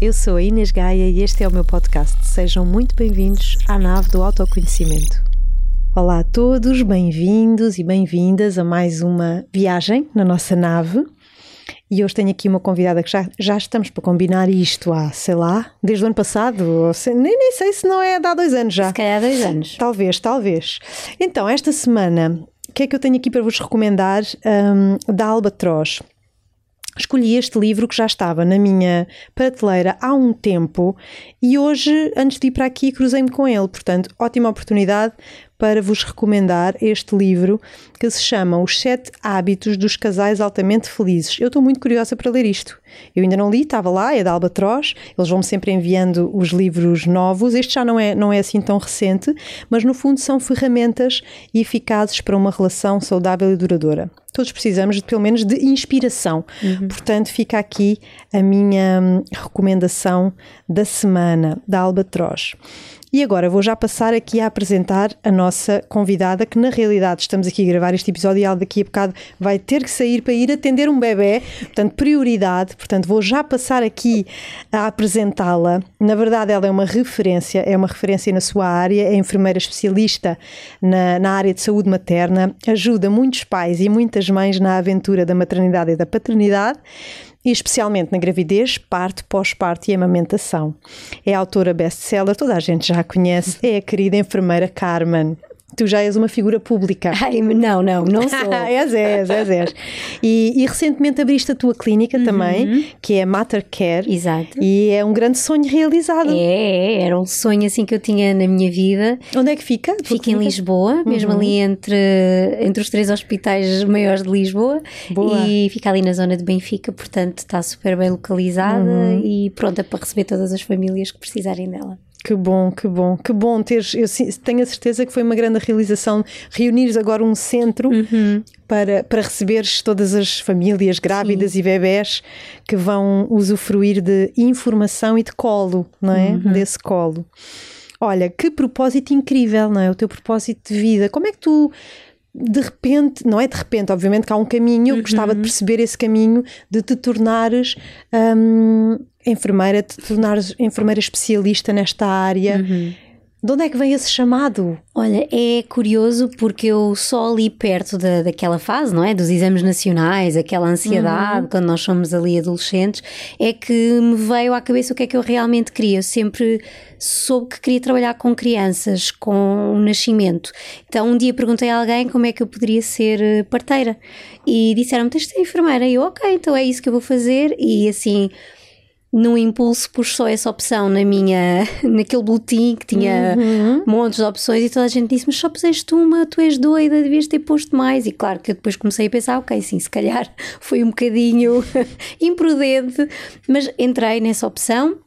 eu sou a Inês Gaia e este é o meu podcast. Sejam muito bem-vindos à nave do autoconhecimento. Olá a todos, bem-vindos e bem-vindas a mais uma viagem na nossa nave. E hoje tenho aqui uma convidada que já, já estamos para combinar isto há, sei lá, desde o ano passado, nem, nem sei se não é há dois anos já. Se calhar há dois anos. Talvez, talvez. Então, esta semana, o que é que eu tenho aqui para vos recomendar um, da Albatroz? Escolhi este livro que já estava na minha prateleira há um tempo e hoje, antes de ir para aqui, cruzei-me com ele. Portanto, ótima oportunidade para vos recomendar este livro que se chama Os Sete Hábitos dos Casais Altamente Felizes. Eu estou muito curiosa para ler isto. Eu ainda não li, estava lá, é da Albatroz, eles vão-me sempre enviando os livros novos. Este já não é, não é assim tão recente, mas no fundo são ferramentas eficazes para uma relação saudável e duradoura. Todos precisamos de, pelo menos de inspiração. Uhum. Portanto, fica aqui a minha hum, recomendação da semana da Albatroz. E agora vou já passar aqui a apresentar a nossa convidada, que na realidade estamos aqui a gravar este episódio e ela daqui a bocado vai ter que sair para ir atender um bebê, portanto, prioridade. Portanto, vou já passar aqui a apresentá-la. Na verdade, ela é uma referência, é uma referência na sua área, é enfermeira especialista na, na área de saúde materna, ajuda muitos pais e muitas mães na aventura da maternidade e da paternidade e especialmente na gravidez, parto, pós-parto e amamentação. É autora best-seller, toda a gente já a conhece, é a querida enfermeira Carmen. Tu já és uma figura pública. Ai, não, não, não sou. és, és, és, és. E, e, recentemente abriste a tua clínica uhum. também, que é Mater Care. Exato. E é um grande sonho realizado. É, era um sonho assim que eu tinha na minha vida. Onde é que fica? Fica em Lisboa, mesmo uhum. ali entre, entre os três hospitais maiores de Lisboa. Boa. E fica ali na zona de Benfica, portanto está super bem localizada uhum. e pronta para receber todas as famílias que precisarem dela. Que bom, que bom, que bom teres. Eu tenho a certeza que foi uma grande realização reunires agora um centro uhum. para, para receberes todas as famílias grávidas Sim. e bebés que vão usufruir de informação e de colo, não é? Uhum. Desse colo. Olha, que propósito incrível, não é? O teu propósito de vida. Como é que tu de repente, não é de repente, obviamente que há um caminho, eu uhum. gostava de perceber esse caminho de te tornares um, enfermeira, de te tornares enfermeira especialista nesta área. Uhum. De onde é que vem esse chamado? Olha, é curioso porque eu só ali perto da, daquela fase, não é? Dos exames nacionais, aquela ansiedade, uhum. quando nós somos ali adolescentes, é que me veio à cabeça o que é que eu realmente queria. Eu sempre soube que queria trabalhar com crianças, com o nascimento. Então um dia perguntei a alguém como é que eu poderia ser eh, parteira e disseram-me: tens de ser enfermeira. E eu, ok, então é isso que eu vou fazer. E assim num impulso pus só essa opção na minha, naquele boletim que tinha uhum. montes de opções e toda a gente disse, mas só puseste uma, tu és doida, devias ter posto mais. E claro que eu depois comecei a pensar, ok, sim, se calhar foi um bocadinho imprudente, mas entrei nessa opção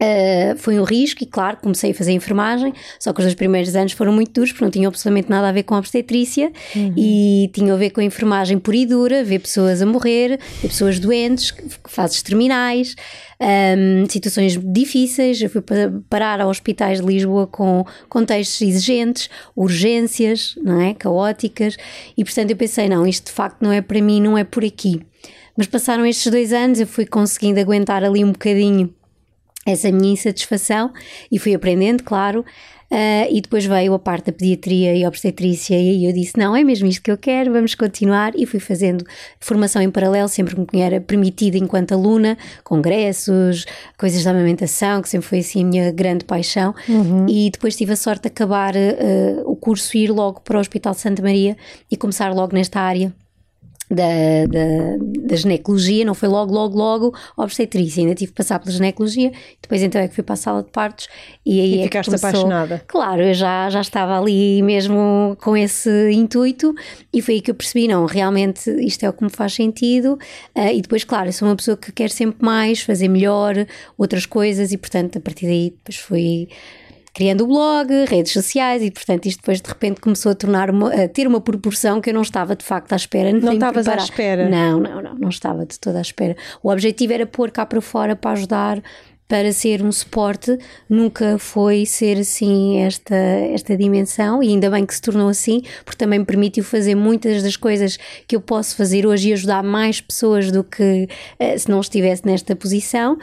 Uh, foi um risco e, claro, comecei a fazer enfermagem, só que os dois primeiros anos foram muito duros porque não tinham absolutamente nada a ver com a obstetrícia uhum. e tinham a ver com a enfermagem pura e dura, ver pessoas a morrer, ver pessoas doentes, fases terminais, um, situações difíceis. Eu fui parar a hospitais de Lisboa com contextos exigentes, urgências, não é? Caóticas, e portanto eu pensei: não, isto de facto não é para mim, não é por aqui. Mas passaram estes dois anos, eu fui conseguindo aguentar ali um bocadinho essa minha insatisfação e fui aprendendo, claro. Uh, e depois veio a parte da pediatria e obstetrícia, e aí eu disse: não, é mesmo isto que eu quero, vamos continuar. E fui fazendo formação em paralelo, sempre que me era permitida enquanto aluna, congressos, coisas de amamentação, que sempre foi assim a minha grande paixão. Uhum. E depois tive a sorte de acabar uh, o curso e ir logo para o Hospital de Santa Maria e começar logo nesta área da, da, da, ginecologia, não foi logo, logo, logo obstetrícia, ainda tive que passar pela ginecologia, depois então é que fui para a sala de partos e aí e é ficaste começou, apaixonada. Claro, eu já, já estava ali mesmo com esse intuito e foi aí que eu percebi, não, realmente isto é o que me faz sentido uh, e depois, claro, eu sou uma pessoa que quer sempre mais, fazer melhor, outras coisas e portanto a partir daí depois fui criando o blog, redes sociais e, portanto, isto depois de repente começou a tornar uma, a ter uma proporção que eu não estava de facto à espera. Não estavas à espera? Não, não, não, não estava de toda à espera. O objetivo era pôr cá para fora para ajudar para ser um suporte, nunca foi ser assim esta, esta dimensão e ainda bem que se tornou assim, porque também me permitiu fazer muitas das coisas que eu posso fazer hoje e ajudar mais pessoas do que uh, se não estivesse nesta posição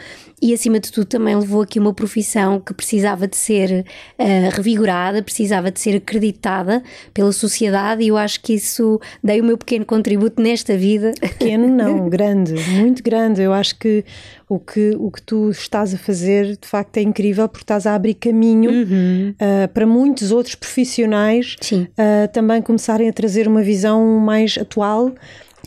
e acima de tudo também levou aqui uma profissão que precisava de ser uh, revigorada, precisava de ser acreditada pela sociedade e eu acho que isso dei o meu pequeno contributo nesta vida. Pequeno não, grande, muito grande. Eu acho que o que, o que tu estás a fazer de facto é incrível porque estás a abrir caminho uhum. uh, para muitos outros profissionais uh, também começarem a trazer uma visão mais atual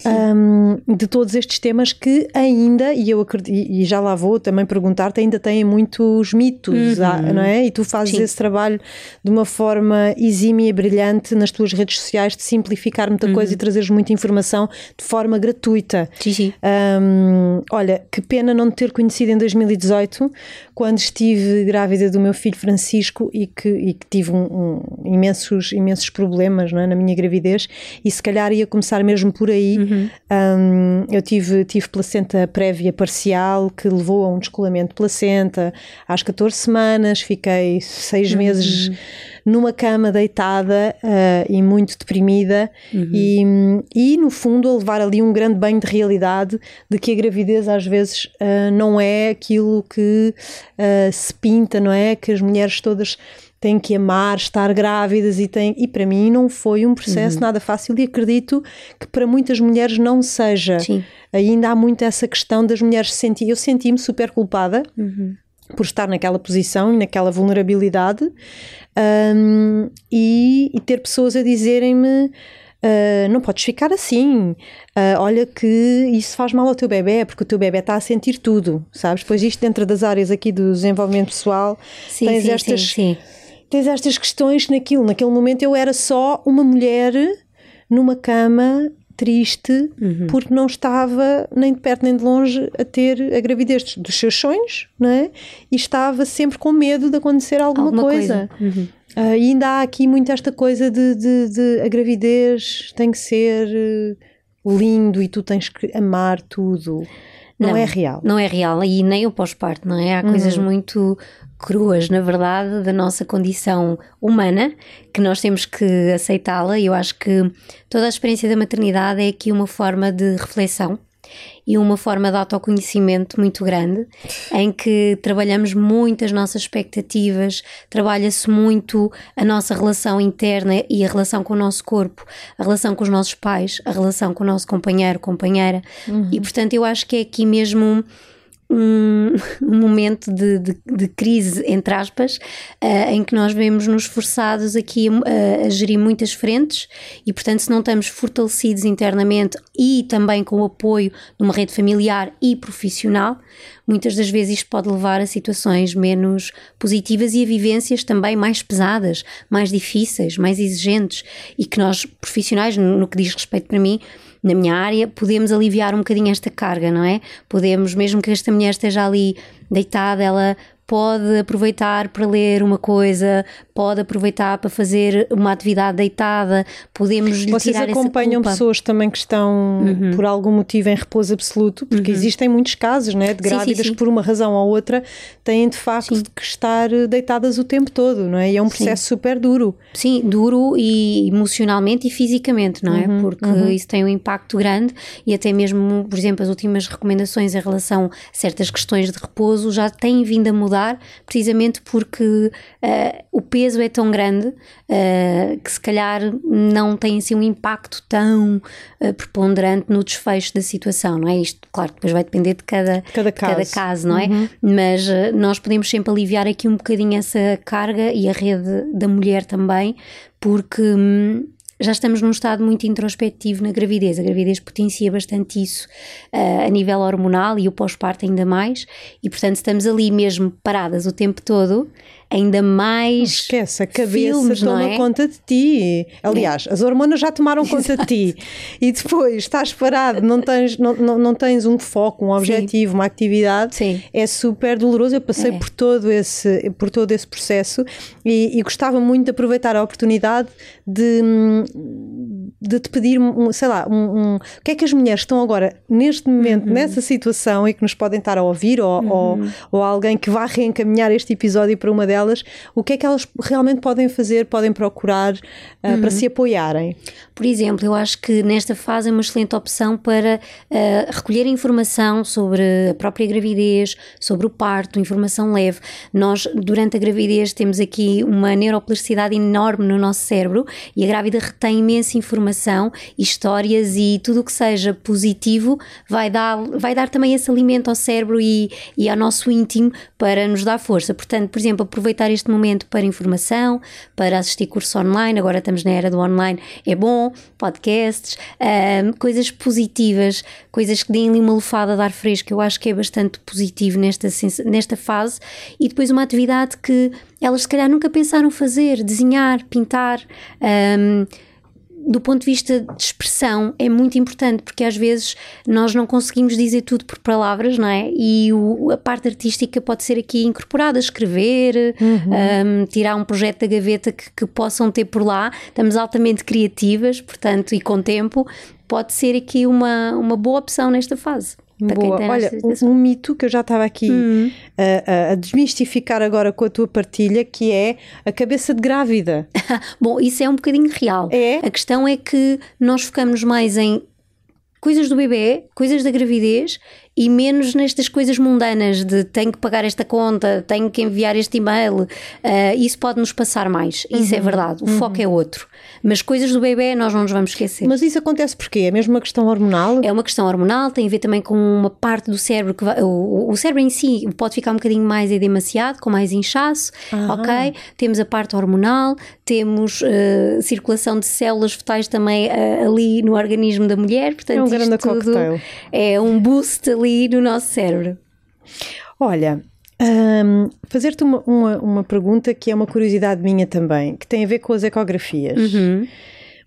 um, de todos estes temas que ainda, e eu acredito, e já lá vou também perguntar-te, ainda têm muitos mitos, uhum. não é? E tu fazes Sim. esse trabalho de uma forma exímia e brilhante nas tuas redes sociais de simplificar muita uhum. coisa e trazeres muita informação de forma gratuita. Sim, sim. Um, olha, que pena não te ter conhecido em 2018, quando estive grávida do meu filho Francisco e que, e que tive um, um, imensos, imensos problemas é? na minha gravidez, e se calhar ia começar mesmo por aí. Uhum Uhum. Um, eu tive, tive placenta prévia parcial que levou a um descolamento de placenta às 14 semanas, fiquei seis uhum. meses numa cama deitada uh, e muito deprimida uhum. e, e no fundo a levar ali um grande banho de realidade de que a gravidez às vezes uh, não é aquilo que uh, se pinta, não é? Que as mulheres todas têm que amar, estar grávidas e têm. E para mim não foi um processo uhum. nada fácil e acredito que para muitas mulheres não seja. Sim. Ainda há muito essa questão das mulheres se sentir. Eu senti-me super culpada. Uhum. Por estar naquela posição e naquela vulnerabilidade, um, e, e ter pessoas a dizerem-me Uh, não podes ficar assim. Uh, olha que isso faz mal ao teu bebê, porque o teu bebê está a sentir tudo, sabes? Pois isto dentro das áreas aqui do desenvolvimento pessoal, sim, tens sim, estas. Sim, tens estas questões naquilo. Naquele momento eu era só uma mulher numa cama triste uhum. porque não estava nem de perto nem de longe a ter a gravidez dos seus sonhos, não é? E estava sempre com medo de acontecer alguma, alguma coisa. coisa. Uhum. Uh, e ainda há aqui muito esta coisa de, de, de, a gravidez tem que ser uh, lindo e tu tens que amar tudo. Não, não, é real. Não é real e nem o pós-parto, não é? Há uhum. coisas muito cruas, na verdade, da nossa condição humana, que nós temos que aceitá-la, e eu acho que toda a experiência da maternidade é aqui uma forma de reflexão e uma forma de autoconhecimento muito grande, em que trabalhamos muito as nossas expectativas, trabalha-se muito a nossa relação interna e a relação com o nosso corpo, a relação com os nossos pais, a relação com o nosso companheiro, companheira, uhum. e portanto eu acho que é aqui mesmo um, momento de, de, de, crise, entre aspas, uh, em que nós vemos-nos forçados aqui a, a, gerir muitas frentes e, portanto, se não estamos fortalecidos internamente e também com o apoio de uma rede familiar e profissional, muitas das vezes isto pode levar a situações menos positivas e a vivências também mais pesadas, mais difíceis, mais exigentes e que nós, profissionais, no, no que diz respeito para mim, na minha área, podemos aliviar um bocadinho esta carga, não é? Podemos, mesmo que esta mulher esteja ali deitada, ela pode aproveitar para ler uma coisa, pode aproveitar para fazer uma atividade deitada, podemos lhe Vocês tirar acompanham pessoas também que estão uhum. por algum motivo em repouso absoluto, porque uhum. existem muitos casos né, de grávidas sim, sim, sim. que por uma razão ou outra têm de facto que estar deitadas o tempo todo, não é? E é um processo super duro. Sim, duro e emocionalmente e fisicamente, não é? Uhum. Porque uhum. isso tem um impacto grande e até mesmo, por exemplo, as últimas recomendações em relação a certas questões de repouso já têm vindo a mudar mudar, precisamente porque uh, o peso é tão grande uh, que se calhar não tem assim um impacto tão uh, preponderante no desfecho da situação, não é? Isto, claro, depois vai depender de cada, cada, caso. cada caso, não é? Uhum. Mas nós podemos sempre aliviar aqui um bocadinho essa carga e a rede da mulher também, porque. Hum, já estamos num estado muito introspectivo na gravidez. A gravidez potencia bastante isso uh, a nível hormonal e o pós-parto ainda mais, e portanto estamos ali mesmo paradas o tempo todo ainda mais. esquece, a cabeça filmes, toma é? conta de ti. Aliás, as hormonas já tomaram conta de ti. E depois estás parado, não tens, não, não, não tens um foco, um objetivo, Sim. uma atividade. Sim. É super doloroso. Eu passei é. por, todo esse, por todo esse processo e, e gostava muito de aproveitar a oportunidade de de te pedir, sei lá, um, um, o que é que as mulheres estão agora, neste momento, uhum. nessa situação e que nos podem estar a ouvir, ou, uhum. ou, ou, alguém que vá reencaminhar este episódio para uma delas, o que é que elas realmente podem fazer, podem procurar uh, uhum. para se apoiarem? Por exemplo, eu acho que nesta fase é uma excelente opção para uh, recolher informação sobre a própria gravidez, sobre o parto, informação leve. Nós, durante a gravidez, temos aqui uma neuroplasticidade enorme no nosso cérebro e a grávida retém imensa informação, histórias e tudo o que seja positivo vai dar, vai dar também esse alimento ao cérebro e, e ao nosso íntimo para nos dar força. Portanto, por exemplo, aproveitar este momento para informação, para assistir curso online, agora estamos na era do online, é bom, podcasts, um, coisas positivas, coisas que deem ali uma lufada de ar fresco, eu acho que é bastante positivo nesta, nesta fase, e depois uma atividade que elas se calhar nunca pensaram fazer, desenhar, pintar. Um, do ponto de vista de expressão, é muito importante porque às vezes nós não conseguimos dizer tudo por palavras, não é? E o, a parte artística pode ser aqui incorporada, escrever, uhum. um, tirar um projeto da gaveta que, que possam ter por lá. Estamos altamente criativas, portanto, e com tempo, pode ser aqui uma, uma boa opção nesta fase. Boa. Olha, um, um, mito que eu já estava aqui uhum. a, a, desmistificar agora com a tua partilha, que é a cabeça de grávida. Bom, isso é um bocadinho real. É? A questão é que nós focamos mais em coisas do bebê, coisas da gravidez e menos nestas coisas mundanas de tenho que pagar esta conta, tenho que enviar este e-mail. Uh, isso pode nos passar mais. Isso é uhum. é verdade. O uhum. foco é outro. Mas coisas do bebê nós não nos vamos esquecer. Mas isso acontece porque é mesmo uma questão hormonal? É uma questão hormonal, tem a ver também com uma parte do cérebro que vai, o, o cérebro em si pode ficar um bocadinho mais edemaciado, com mais inchaço, ok? Temos a parte hormonal, temos uh, circulação de células fetais também uh, ali no organismo da mulher, portanto, é um grande cocktail. é um boost ali ali no nosso cérebro? Olha, um, fazer-te uma, uma, uma, pergunta que é uma curiosidade minha também, que tem a ver com as ecografias. Uhum.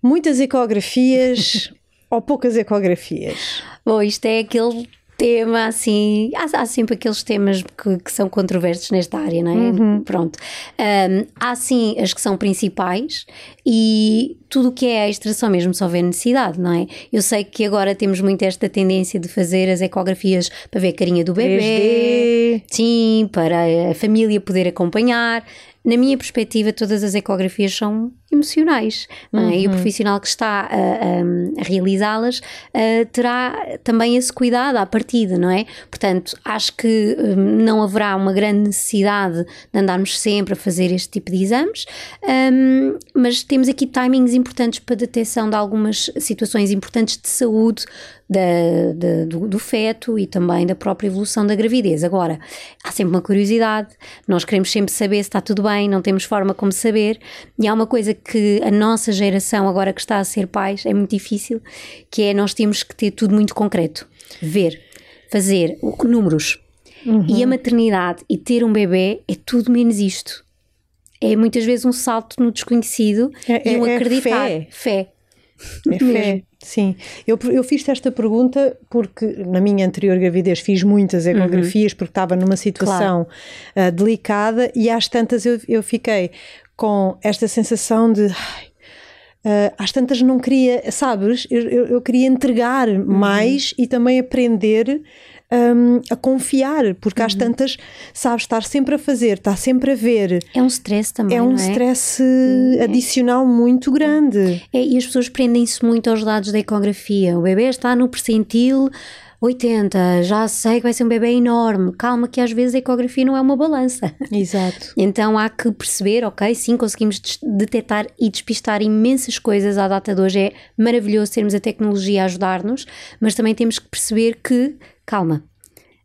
Muitas ecografias ou poucas ecografias? Bom, isto é aquele tema assim. Há, há sempre aqueles temas que, que, são controversos nesta área, não é? Uhum. Pronto. Um, há sim as que são principais e tudo o que é extra só mesmo só vê necessidade, não é? Eu sei que agora temos muito esta tendência de fazer as ecografias para ver a carinha do bebê, 3D. sim, para a família poder acompanhar na minha perspectiva, todas as ecografias são emocionais. É? Uhum. E o profissional que está a, a, a realizá-las uh, terá também esse cuidado à partida, não é? Portanto, acho que um, não haverá uma grande necessidade de andarmos sempre a fazer este tipo de exames, um, mas temos aqui timings importantes para detecção de algumas situações importantes de saúde da, da, do, do, feto e também da própria evolução da gravidez. Agora, há sempre uma curiosidade, nós queremos sempre saber se está tudo bem, não temos forma como saber, e há uma coisa que a nossa geração, agora que está a ser pais, é muito difícil, que é nós temos que ter tudo muito concreto. Ver, fazer números. Uhum. E a maternidade e ter um bebê é tudo menos isto. É muitas vezes um salto no desconhecido é, e um é, acreditar. É fé. fé. É fé. Sim, eu, eu fiz esta pergunta porque na minha anterior gravidez fiz muitas ecografias uhum. porque estava numa situação claro. uh, delicada e às tantas eu, eu fiquei com esta sensação de. Uh, às tantas não queria, sabes? Eu, eu, eu queria entregar uhum. mais e também aprender um, a confiar, porque uhum. às tantas, sabes, estar sempre a fazer, estar sempre a ver. É um stress também. É um é? stress é. adicional muito grande. É, e as pessoas prendem-se muito aos dados da ecografia. O bebê está no percentil 80, já sei que vai ser um bebê enorme. Calma, que às vezes a ecografia não é uma balança. Exato. Então há que perceber, ok, sim, conseguimos detectar e despistar imensas coisas à data de hoje. É maravilhoso termos a tecnologia a ajudar-nos, mas também temos que perceber que, calma,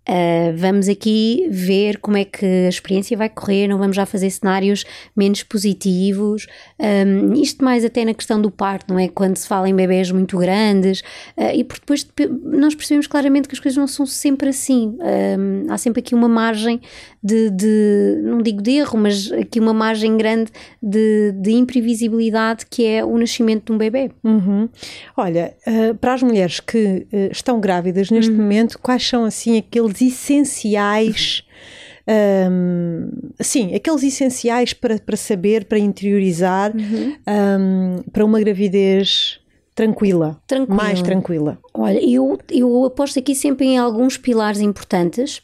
Uh, vamos aqui ver como é que a experiência vai correr, não vamos já fazer cenários menos positivos. Um, isto mais até na questão do parto, não é? Quando se fala em bebés muito grandes, uh, e porque depois nós percebemos claramente que as coisas não são sempre assim. Um, há sempre aqui uma margem de, de, não digo de erro, mas aqui uma margem grande de, de imprevisibilidade que é o nascimento de um bebê. Uhum. Olha, uh, para as mulheres que estão grávidas neste uhum. momento, quais são assim aqueles essenciais. Um, sim, aqueles essenciais para, para saber, para interiorizar, uhum. um, para uma gravidez tranquila, Tranquila. mais tranquila. Olha, eu, eu aposto aqui sempre em alguns pilares importantes,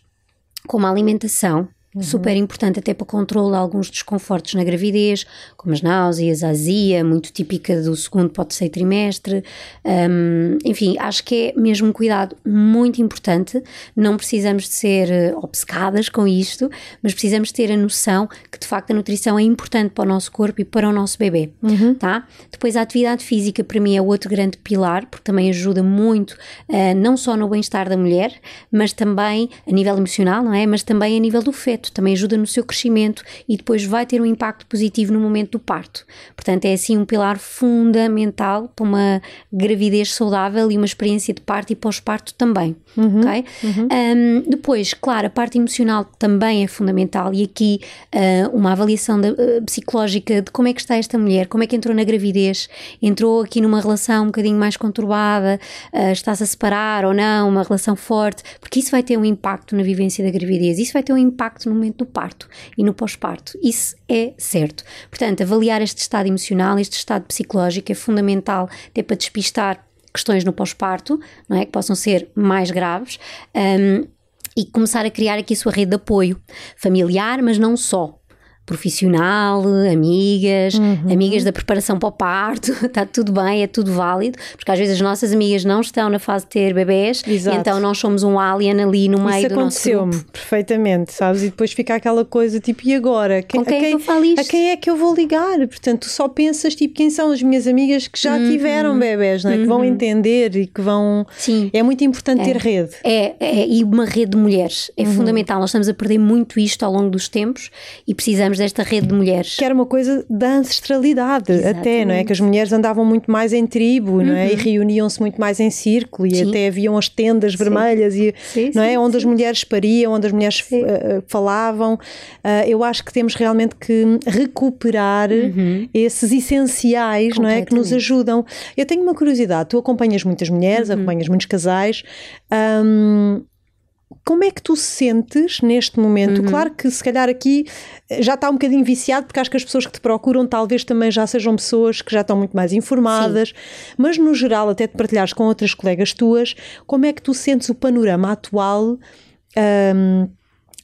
como a alimentação, super importante até para controle de alguns desconfortos na gravidez, como as náuseas, a azia, muito típica do segundo o terceiro trimestre. Hum, enfim, acho que é mesmo um cuidado muito importante. Não precisamos de ser eh, obcecadas com isto, mas precisamos ter a noção que de facto a nutrição é importante para o nosso corpo e para o nosso bebê, tá? Depois a atividade física para mim é outro grande pilar, porque também ajuda muito, eh, não só no bem-estar da mulher, mas também a nível emocional, não é? Mas também a nível do feto, também ajuda no seu crescimento e depois vai ter um impacto positivo no momento do parto. Portanto, é assim um pilar fundamental para uma gravidez saudável e uma experiência de parto e pós-parto também, ok? Um, depois, claro, a parte emocional também é fundamental e aqui uh, uma avaliação da- uh, psicológica de como é que está esta mulher, como é que entrou na gravidez, entrou aqui numa relação um bocadinho mais conturbada, uh, está-se a separar ou não, uma relação forte, porque isso vai ter um impacto na vivência da gravidez, isso vai ter um impacto no momento do parto e no pós-parto, isso é certo. Portanto, avaliar este estado emocional, este estado psicológico é fundamental até para despistar questões no pós-parto, não é? Que possam ser mais graves. um, e começar a criar aqui a sua rede de apoio familiar, mas não só. Profissional, amigas, amigas da preparação para o parto, está tudo bem, é tudo válido, porque às vezes as nossas amigas não estão na fase de ter bebés, Exato. então nós somos um alien ali no meio Isso do nosso aconteceu-me grupo. perfeitamente, sabes? E depois fica aquela coisa tipo, e agora? Com quem é que eu falo isto? A quem é que eu vou ligar? Portanto, tu só pensas tipo, quem são as minhas amigas que já tiveram bebés, não é? que vão entender e que vão. Sim. É muito importante ter rede. É, é, e uma rede de mulheres é Uhum. fundamental. Nós estamos a perder muito isto ao longo dos tempos e precisamos desta rede de mulheres. Que era uma coisa da ancestralidade, até, não é? Exatamente. Uhum. Que as mulheres andavam muito mais em tribo, não é? E reuniam-se muito mais em círculo e Sim. até haviam as tendas vermelhas, e, Sim, não é? Onde as mulheres pariam, onde as mulheres eh, eh, falavam. Ah, eu acho que temos realmente que recuperar esses essenciais, não é? Que nos Uhum. Ajudam. Eu tenho uma curiosidade, tu acompanhas muitas mulheres, Uhum. acompanhas muitos casais. ahm, como é que tu sentes neste momento? Uhum. Claro que se calhar aqui eh, já está um bocadinho viciado, porque acho que as pessoas que te procuram talvez também já sejam pessoas que já estão muito mais informadas, mas no geral, até te partilhares com outras colegas tuas, como é que tu sentes o panorama atual? ahm,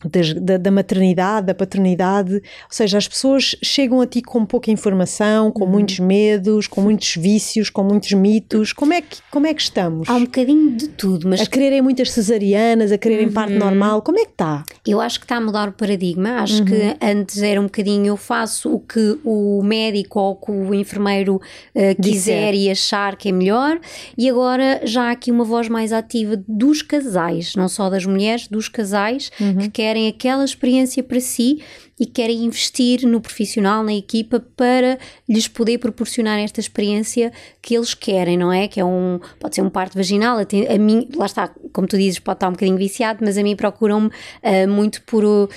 das- da, da maternidade, da paternidade, ou seja, as pessoas chegam a ti com pouca informação, Uhum. com muitos medos, com muitos vícios, com muitos mitos. Como é que, como é que estamos? Há um bocadinho de tudo, mas A quererem muitas cesarianas, a quererem parte Uhum. normal, como é que está? Eu acho que está a mudar o paradigma. Acho que antes era um bocadinho eu faço o que o médico ou o que o enfermeiro eh, quiser e achar que é melhor, e agora já há aqui uma voz mais ativa dos casais, não só das mulheres, dos casais que querem aquela experiência para si e querem investir no profissional, na equipa, para lhes poder proporcionar esta experiência que eles querem, não é? Que é um, pode ser um parto vaginal, a mim, lá está, como tu dizes, pode estar um bocadinho viciado, mas a mim procuram-me ah, muito por, uh,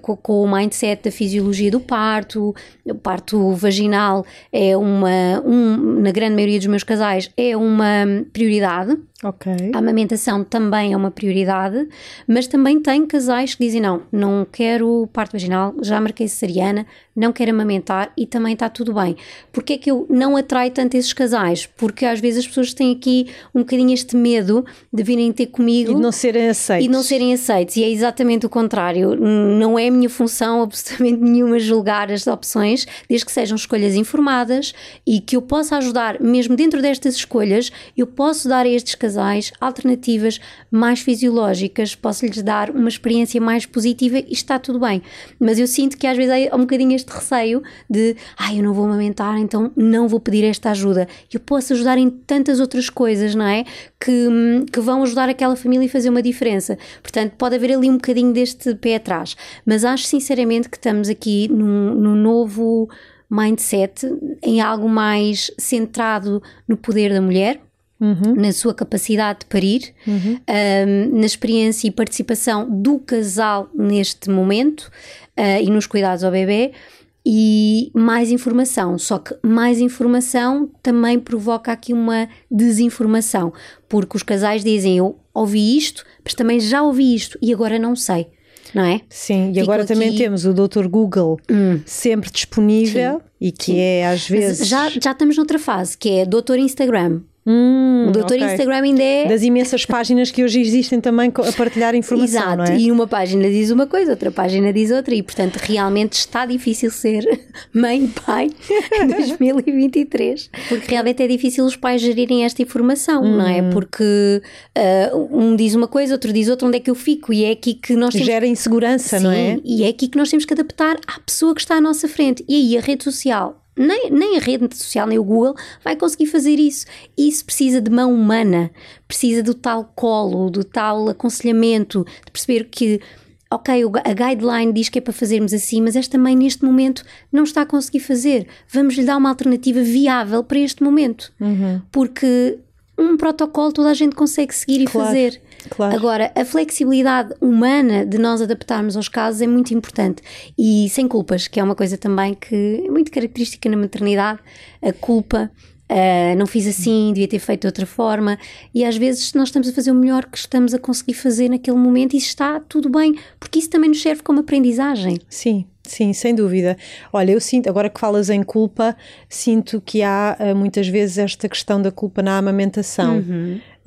com, com o mindset da fisiologia do parto, o parto vaginal é uma, um, na grande maioria dos meus casais, é uma prioridade, Ok. a amamentação também é uma prioridade, mas também tem casais que dizem: não, não quero parto vaginal, já marquei cesariana, não quero amamentar e também está tudo bem. Porquê é que eu não atraio tanto esses casais? Porque às vezes as pessoas têm aqui um bocadinho este medo de virem ter comigo E de não serem aceitos. e não serem aceitos. E é exatamente o contrário. Não é minha função absolutamente nenhuma julgar as opções, desde que sejam escolhas informadas e que eu possa ajudar, mesmo dentro destas escolhas, eu posso dar a estes casais alternativas mais fisiológicas, posso-lhes dar uma experiência mais positiva e está tudo bem. Mas eu sinto que às vezes há um bocadinho este receio de, ai, eu não vou amamentar, então não vou pedir esta ajuda. Eu posso ajudar em tantas outras coisas, não é? Que, que vão ajudar aquela família e fazer uma diferença. Portanto, pode haver ali um bocadinho deste pé atrás. Mas acho sinceramente que estamos aqui num, num novo mindset, em algo mais centrado no poder da mulher, na sua capacidade de parir, um, na experiência e participação do casal neste momento uh, e nos cuidados ao bebê. E mais informação, só que mais informação também provoca aqui uma desinformação, porque os casais dizem: Eu ouvi isto, mas também já ouvi isto e agora não sei, não é? Sim, e Ficam agora também aqui- temos o Dr. Google sempre disponível e que Sim. é às vezes. já, já estamos noutra fase, que é doutor Instagram. Hum, o doutor ok. Instagram ainda é. Das imensas páginas que hoje existem também a partilhar informação, Exato, não é? e uma página diz uma coisa, outra página diz outra, e portanto realmente está difícil ser mãe e pai em 2023, porque realmente é difícil os pais gerirem esta informação, não Uhum. é? Porque ah, um diz uma coisa, outro diz outra, onde é que eu fico? E é aqui que nós temos Gera insegurança, não é? Sim, e é aqui que nós temos que adaptar à pessoa que está à nossa frente. E aí a rede social, nem, nem a rede social, nem o Google vai conseguir fazer isso. Isso precisa de mão humana, precisa do tal colo, do tal aconselhamento, de perceber que. Ok, a guideline diz que é para fazermos assim, mas esta mãe neste momento não está a conseguir fazer. Vamos lhe dar uma alternativa viável para este momento. Uhum. Porque um protocolo toda a gente consegue seguir e Claro, fazer. Claro. Agora, a flexibilidade humana de nós adaptarmos aos casos é muito importante e sem culpas, que é uma coisa também que é muito característica na maternidade, a culpa. ah, não fiz assim, devia ter feito de outra forma, e às vezes nós estamos a fazer o melhor que estamos a conseguir fazer naquele momento e está tudo bem, porque isso também nos serve como aprendizagem. Sim, sim, sem dúvida. Olha, eu sinto, agora que falas em culpa, sinto que há ah, muitas vezes esta questão da culpa na amamentação.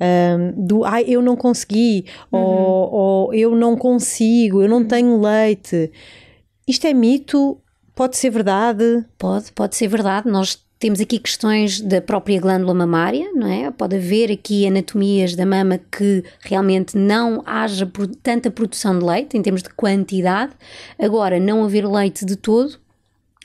Ahm, do ai, eu não consegui, ou, ou eu não consigo, eu não tenho leite. Isto é mito? Pode ser verdade? Pode, pode ser verdade. Nós temos aqui questões da própria glândula mamária, não é? Pode haver aqui anatomias da mama que realmente não haja tanta produção de leite em termos de quantidade. Agora, não haver leite de todo,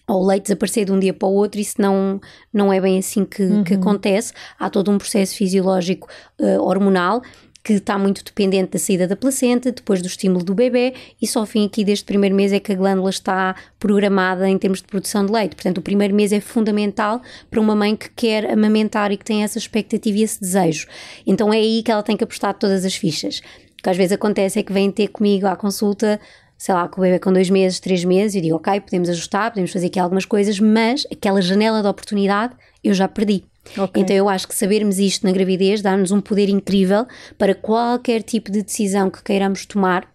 ou o leite desaparecer de um dia para o outro, isso não, não é bem assim que, que acontece. Há todo um processo fisiológico eh, hormonal que está muito dependente da saída da placenta, depois do estímulo do bebê, e só ao fim aqui deste primeiro mês é que a glândula está programada em termos de produção de leite. Portanto, o primeiro mês é fundamental para uma mãe que quer amamentar e que tem essa expectativa e esse desejo. Então é aí que ela tem que apostar todas as fichas. O que às vezes acontece é que vêm ter comigo à consulta sei lá, com o bebê com dois meses, três meses, eu digo, ok, podemos ajustar, podemos fazer aqui algumas coisas, mas aquela janela de oportunidade eu já perdi. Ok. Então eu acho que sabermos isto na gravidez dá-nos um poder incrível para qualquer tipo de decisão que queiramos tomar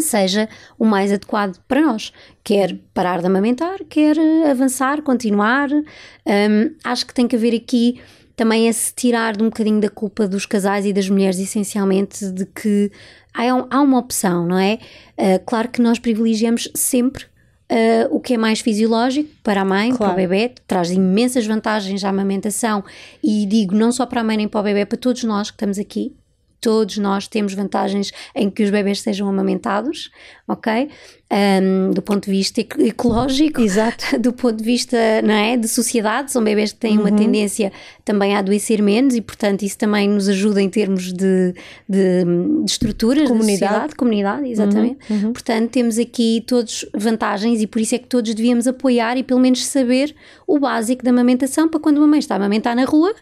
seja o mais adequado para nós. Quer parar de amamentar, quer eh, avançar, continuar. Hum, acho que tem que haver aqui também esse tirar de um bocadinho da culpa dos casais e das mulheres, essencialmente, de que há, um- há uma opção, não é? Ah, claro que nós privilegiamos sempre ah, o que é mais fisiológico para a mãe, para o Claro. bebê, traz imensas vantagens à amamentação e digo não só para a mãe nem para o bebê, para todos nós que estamos aqui. Todos nós temos vantagens em que os bebés sejam amamentados, ok? Ahm, do ponto de vista eco- ecológico, Exato. do ponto de vista não é, de sociedade, são bebés que têm uma Uhum. tendência também a adoecer menos e, portanto, isso também nos ajuda em termos de, de, de estruturas, Comunidade. da sociedade, comunidade, exatamente. Uhum, Portanto, temos aqui todos vantagens e por isso é que todos devíamos apoiar e pelo menos saber o básico da amamentação para quando uma mãe está a amamentar na rua,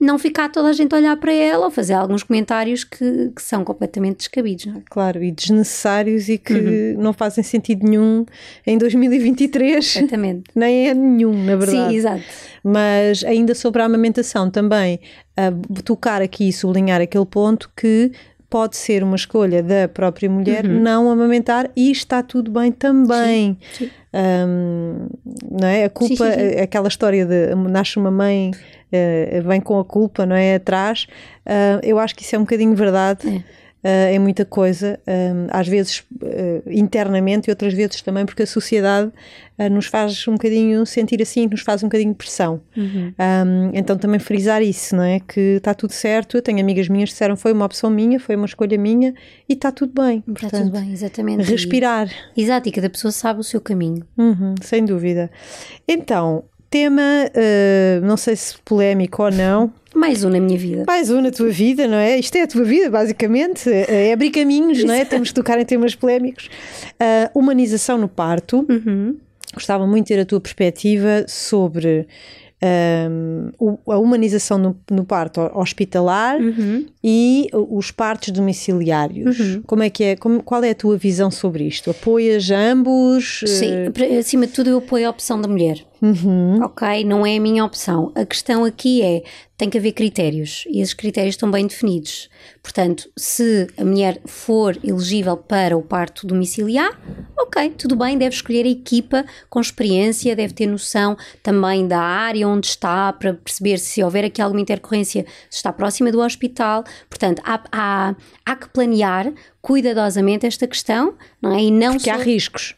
não ficar toda a gente a olhar para ela ou fazer alguns comentários que, que são completamente descabidos. É? Claro, e desnecessários e que Uhum. não fazem sentido nenhum em 2023. Exatamente. Nem é nenhum, na verdade. Sim, exato. Mas ainda sobre a amamentação também, ah, tocar aqui e sublinhar aquele ponto que pode ser uma escolha da própria mulher não amamentar e está tudo bem também. Uhum. sim. Ahm, não é? A culpa, sim, sim. aquela história de nasce uma mãe, eh, vem com a culpa, não é? Atrás. Ah, eu acho que isso é um bocadinho verdade. É. Ah, é muita coisa, ah, às vezes ah, internamente e outras vezes também porque a sociedade ah, nos faz um bocadinho sentir assim, nos faz um bocadinho de pressão. Uhum. Um, então também frisar isso, não é? Que está tudo certo. Eu tenho amigas minhas que disseram foi uma opção minha, foi uma escolha minha e está tudo bem. Está Portanto, tudo bem, exatamente. E- respirar, Exato, e cada pessoa sabe o seu caminho. Uhum, sem dúvida. Então, tema, uh, não sei se polémico ou não, Mais um na minha vida. mais um na tua vida, não é? Isto é a tua vida, basicamente. É abrir caminhos, não é? Temos que tocar em temas polémicos. Uh, humanização no parto. Uhum. Gostava muito de ter a tua perspectiva sobre um, o- a humanização no, no parto hospitalar Uhum. e os partos domiciliários. Como é que é? Como- qual é a tua visão sobre isto? Apoias ambos? Sim, pra- acima de tudo eu apoio a opção da mulher. Uhum. Ok, não é a minha opção. A questão aqui é, tem que haver critérios e esses critérios estão bem definidos. Portanto, se a mulher for elegível para o parto domiciliar, ok, tudo bem, deve escolher a equipa com experiência, deve ter noção também da área onde está, para perceber se houver aqui alguma intercorrência, se está próxima do hospital. Portanto, há, há, há que planear cuidadosamente esta questão, não é? E não Porque só... há riscos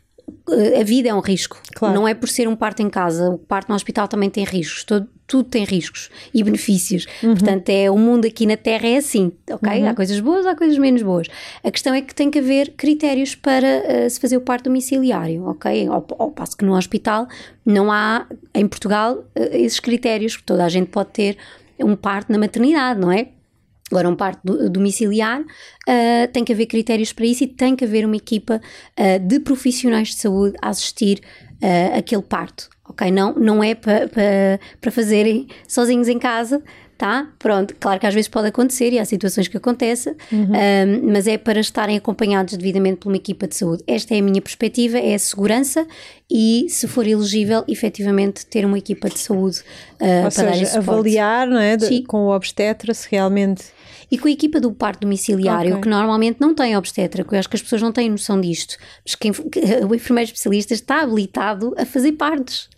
a vida é um risco. Claro. Não é por ser um parto em casa. O parto no hospital também tem riscos. Todo, tudo tem riscos e benefícios. Uhum. Portanto, é o mundo aqui na Terra é assim, ok? Uhum. Há coisas boas, há coisas menos boas. A questão é que tem que haver critérios para uh, se fazer o parto domiciliário, ok? Ao, ao, passo que no hospital não há, em Portugal, uh, esses critérios. Toda a gente pode ter um parto na maternidade, não é? Agora, um parto domiciliar, uh, tem que haver critérios para isso e tem que haver uma equipa uh, de profissionais de saúde a assistir uh, aquele parto, ok? Não, não é para pa, pa fazerem sozinhos em casa, tá? Pronto, claro que às vezes pode acontecer e há situações que acontecem, uhum. mas é para estarem acompanhados devidamente por uma equipa de saúde. Esta é a minha perspectiva, é a segurança e, se for elegível, efetivamente ter uma equipa de saúde uh, para seja, dar avaliar, não é? De, com o obstetra se realmente e com a equipa do parto domiciliário, okay. que normalmente não tem obstetra, que eu acho que as pessoas não têm noção disto, mas quem, o enfermeiro especialista está habilitado a fazer partos,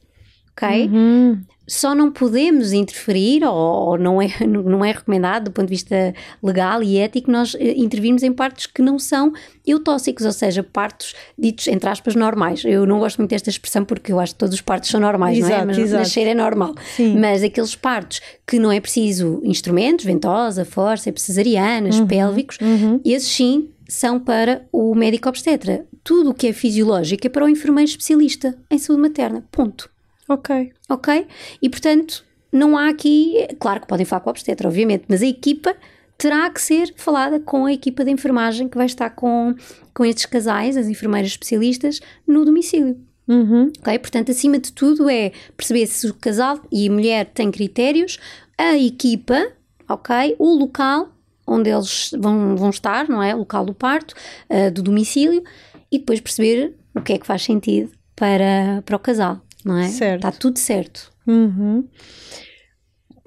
ok? Uhum só não podemos interferir, ou, não, é, não é recomendado do ponto de vista legal e ético, nós eh, intervirmos em partos que não são eutóxicos, ou seja, partos ditos, entre aspas, normais. Eu não gosto muito desta expressão porque eu acho que todos os partos são normais, exato, não é? Mas exato. nascer é normal. Sim. Mas aqueles partos que não é preciso instrumentos, ventosa, força, cesarianas, uhum, pélvicos, uhum. esses sim são para o médico obstetra. Tudo o que é fisiológico é para o enfermeiro especialista em saúde materna. Ponto. Ok. Ok? E portanto, não há aqui. Claro que podem falar com o obstetra, obviamente, mas a equipa terá que ser falada com a equipa de enfermagem que vai estar com, com estes casais, as enfermeiras especialistas, no domicílio. Uhum. Ok? Portanto, acima de tudo é perceber se o casal e a mulher têm critérios, a equipa, ok? O local onde eles vão, vão estar, não é? O local do parto, uh, do domicílio, e depois perceber o que é que faz sentido para, para o casal não é? Certo. Está tudo certo. Uhum.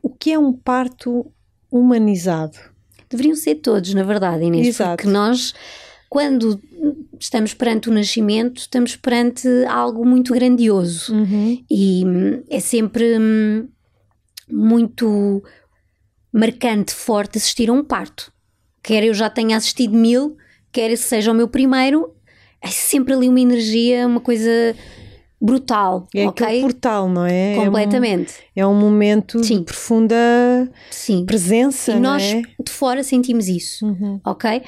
O que é um parto humanizado? Deveriam ser todos, na verdade, Inês. Exato. Porque nós, quando estamos perante o nascimento, estamos perante algo muito grandioso. Uhum. E é sempre hum, muito marcante, forte assistir a um parto. Quer eu já tenha assistido mil, quer esse seja o meu primeiro, é sempre ali uma energia, uma coisa brutal. É okay? aquele portal, não é? Completamente. É um, é um momento Sim. de profunda Sim. presença. E nós é? de fora sentimos isso, uhum. ok?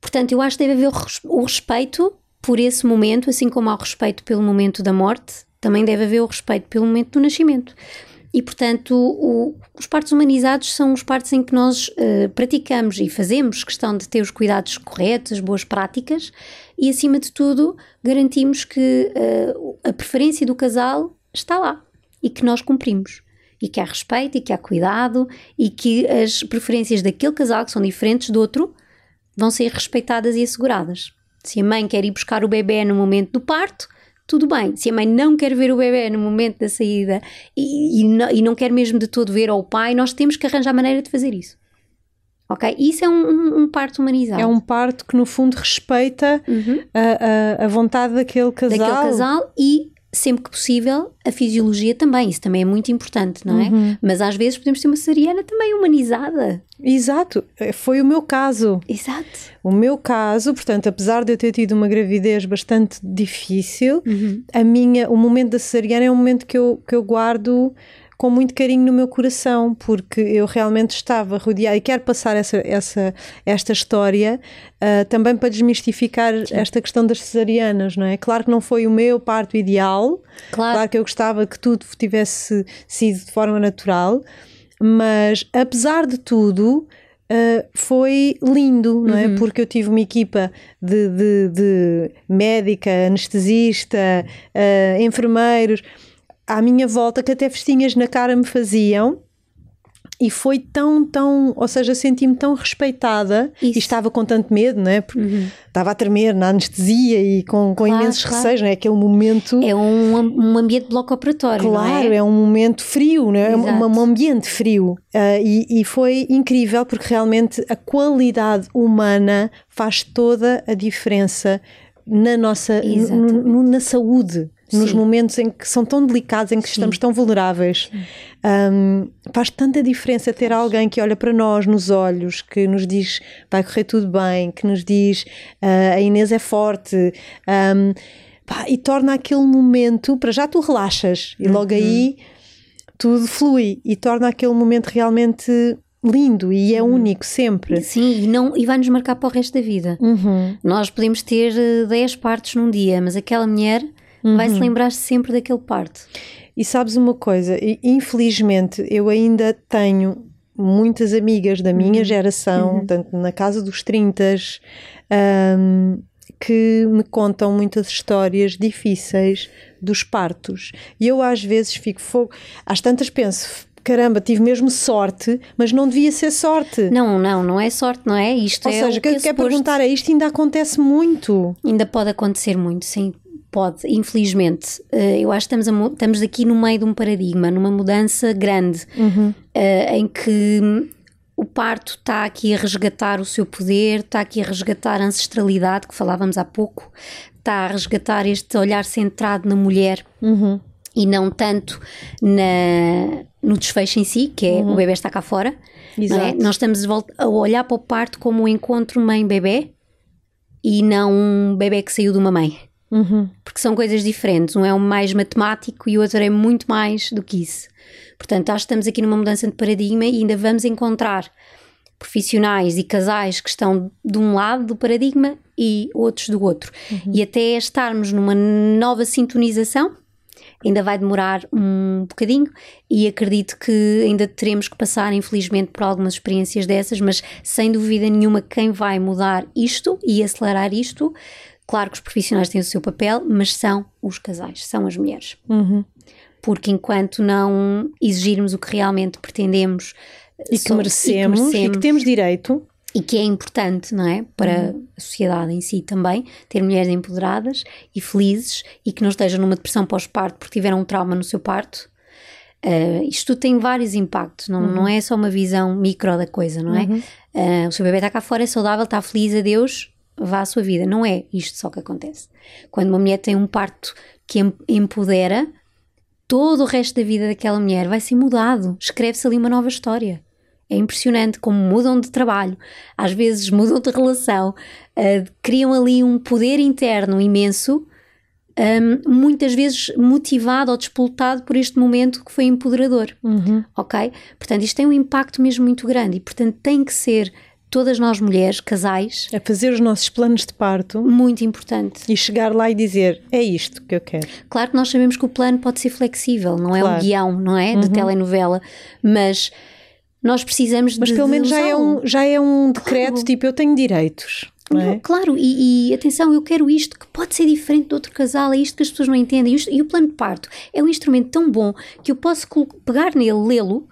Portanto, eu acho que deve haver o respeito por esse momento, assim como há o respeito pelo momento da morte, também deve haver o respeito pelo momento do nascimento. E, portanto, o, os partos humanizados são os partos em que nós uh, praticamos e fazemos questão de ter os cuidados corretos, boas práticas e, acima de tudo, garantimos que uh, a preferência do casal está lá e que nós cumprimos. E que há respeito e que há cuidado e que as preferências daquele casal, que são diferentes do outro, vão ser respeitadas e asseguradas. Se a mãe quer ir buscar o bebê no momento do parto, tudo bem. Se a mãe não quer ver o bebê no momento da saída e, e, não, e não quer mesmo de todo ver ao pai, nós temos que arranjar maneira de fazer isso. Ok? Isso é um, um, um, parto humanizado. É um parto que, no fundo, respeita uhum. a, a, a, vontade daquele casal. Daquele casal e sempre que possível, a fisiologia também. Isso também é muito importante, não é? Uhum. Mas às vezes podemos ter uma cesariana também humanizada. Exato, é, foi o meu caso. Exato. O meu caso, portanto, apesar de eu ter tido uma gravidez bastante difícil, uhum. a minha, o momento da cesariana é um momento que eu, que eu guardo com muito carinho no meu coração, porque eu realmente estava rodeada e quero passar essa, essa, esta história uh, também para desmistificar Sim. esta questão das cesarianas, não é? Claro que não foi o meu parto ideal, claro, claro que eu gostava que tudo tivesse sido de forma natural, mas apesar de tudo. Uh, foi lindo, não é? Uhum. Porque eu tive uma equipa de, de, de médica, anestesista, uh, enfermeiros, à minha volta que até festinhas na cara me faziam e foi tão, tão, ou seja, senti-me tão respeitada Isso. e estava com tanto medo, não é? Porque uhum. estava a tremer na anestesia e com, com claro, imensos claro. receios, não é? Aquele momento. É um, um ambiente de bloco operatório. Claro, é? é? um momento frio, não é? é um, um, ambiente frio. Uh, e, e foi incrível porque realmente a qualidade humana faz toda a diferença na nossa no, na saúde, nos Sim. momentos em que são tão delicados, em que Sim. estamos tão vulneráveis. Um, faz tanta diferença ter alguém que olha para nós nos olhos, que nos diz vai correr tudo bem, que nos diz uh, a Inês é forte. Um, pá, e torna aquele momento, para já tu relaxas e logo uhum. aí tudo flui e torna aquele momento realmente lindo e é uhum. único sempre. Sim, e, não, e vai nos marcar para o resto da vida. Uhum. Nós podemos ter 10 eh, partes num dia, mas aquela mulher uhum. vai se lembrar sempre daquele parte. E sabes uma coisa, infelizmente eu ainda tenho muitas amigas da minha uhum. geração, uhum. tanto na casa dos 30, um, que me contam muitas histórias difíceis dos partos. E eu às vezes fico fogo. Às tantas penso, caramba, tive mesmo sorte, mas não devia ser sorte. Não, não, não é sorte, não é? Isto Ou é seja, o que, que quer perguntar é isto ainda acontece muito. Ainda pode acontecer muito, sim. Pode, infelizmente. Eh, eu acho que estamos, a, estamos aqui no meio de um paradigma, numa mudança grande, uhum. Eh, em que o parto está aqui a resgatar o seu poder, está aqui a resgatar a ancestralidade que falávamos há pouco, está a resgatar este olhar centrado na mulher uhum. e não tanto na, no desfecho em si, que é uhum. o bebê está cá fora. É? Nós estamos a olhar para o parto como um encontro mãe-bebê e não um bebê que saiu de uma mãe. Uhum. Porque são coisas diferentes. Um é um mais matemático e o outro é muito mais do que isso. Portanto, acho que estamos aqui numa mudança de paradigma e ainda vamos encontrar profissionais e casais que estão de um lado do paradigma e outros do outro. Uhum. E até estarmos numa nova sintonização, ainda vai demorar um bocadinho e acredito que ainda teremos que passar, infelizmente, por algumas experiências dessas, mas sem dúvida nenhuma, quem vai mudar isto e acelerar isto Claro que os profissionais têm o seu papel, mas são os casais, são as mulheres. Uhum. Porque enquanto não exigirmos o que realmente pretendemos e que, merecemos, e que, merecemos, e que temos direito, e que é importante, não é? Para uhum. a sociedade em si também, ter mulheres empoderadas e felizes e que não estejam numa depressão pós-parto porque tiveram um trauma no seu parto. Uh, isto tem vários impactos, não, uhum. não é só uma visão micro da coisa, não é? Uhum. Uh, o seu bebê está cá fora, é saudável, está feliz, adeus, vá à sua vida. Não é isto só que acontece. Quando uma mulher tem um parto que empodera, todo o resto da vida daquela mulher vai ser mudado. Escreve-se ali uma nova história. É impressionante como mudam de trabalho, às vezes mudam de relação, uh, criam ali um poder interno imenso, um, muitas vezes motivado ou despoltado por este momento que foi empoderador. Uhum. Ok? Portanto, isto tem um impacto mesmo muito grande e, portanto, tem que ser todas nós mulheres, casais. A fazer os nossos planos de parto. Muito importante. E chegar lá e dizer: é isto que eu quero. Claro que nós sabemos que o plano pode ser flexível, não claro. é um guião, não é? De uhum. telenovela, mas nós precisamos mas de. Mas pelo menos já é, um, já é um decreto claro. tipo: eu tenho direitos. É? Claro, e, e, atenção, eu quero isto que pode ser diferente de outro casal, é isto que as pessoas não entendem. E, e o plano de parto é um instrumento tão bom que eu posso pegar nele, lê-lo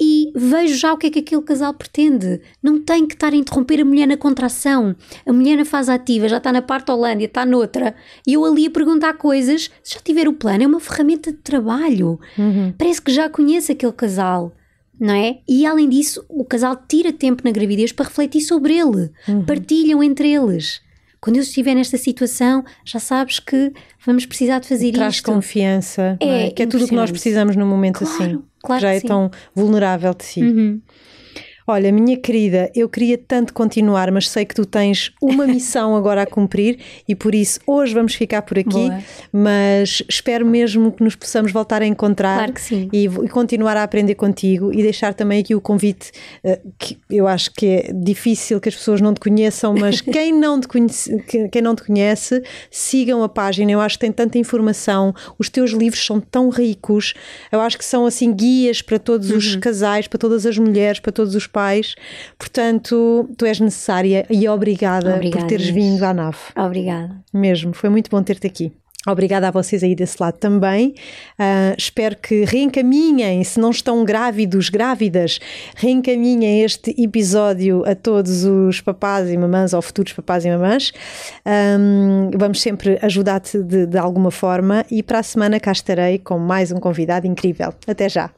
e vejo já o que é que aquele casal pretende. Não tem que estar a interromper a mulher na contração. A mulher na fase ativa já está na parte Holândia, está noutra. E eu ali a perguntar coisas. Se já tiver o plano, é uma ferramenta de trabalho. Uhum. Parece que já conhece aquele casal. Não é? E além disso, o casal tira tempo na gravidez para refletir sobre ele. Uhum. Partilham entre eles quando eu estiver nesta situação, já sabes que vamos precisar de fazer Traz isto. Traz confiança, é? é? que é tudo o que nós precisamos num momento claro, assim, claro já é sim. tão vulnerável de si. Uhum. Olha, minha querida, eu queria tanto continuar, mas sei que tu tens uma missão agora a cumprir e por isso hoje vamos ficar por aqui. Boa. Mas espero mesmo que nos possamos voltar a encontrar claro que sim. E, e, continuar a aprender contigo e deixar também aqui o convite, uh, que eu acho que é difícil que as pessoas não te conheçam, mas quem não te conhece, quem não te conhece, sigam a página. Eu acho que tem tanta informação, os teus livros são tão ricos, eu acho que são assim guias para todos uhum. os casais, para todas as mulheres, para todos os pais. Portanto, tu és necessária e obrigada, obrigada por teres vindo à nave. Obrigada. Mesmo, foi muito bom ter-te aqui. Obrigada a vocês aí desse lado também. Uh, espero que reencaminhem, se não estão grávidos, grávidas, reencaminhem este episódio a todos os papás e mamãs ou futuros papás e mamãs. Um, vamos sempre ajudar-te de, de alguma forma e para a semana cá estarei com mais um convidado incrível. Até já!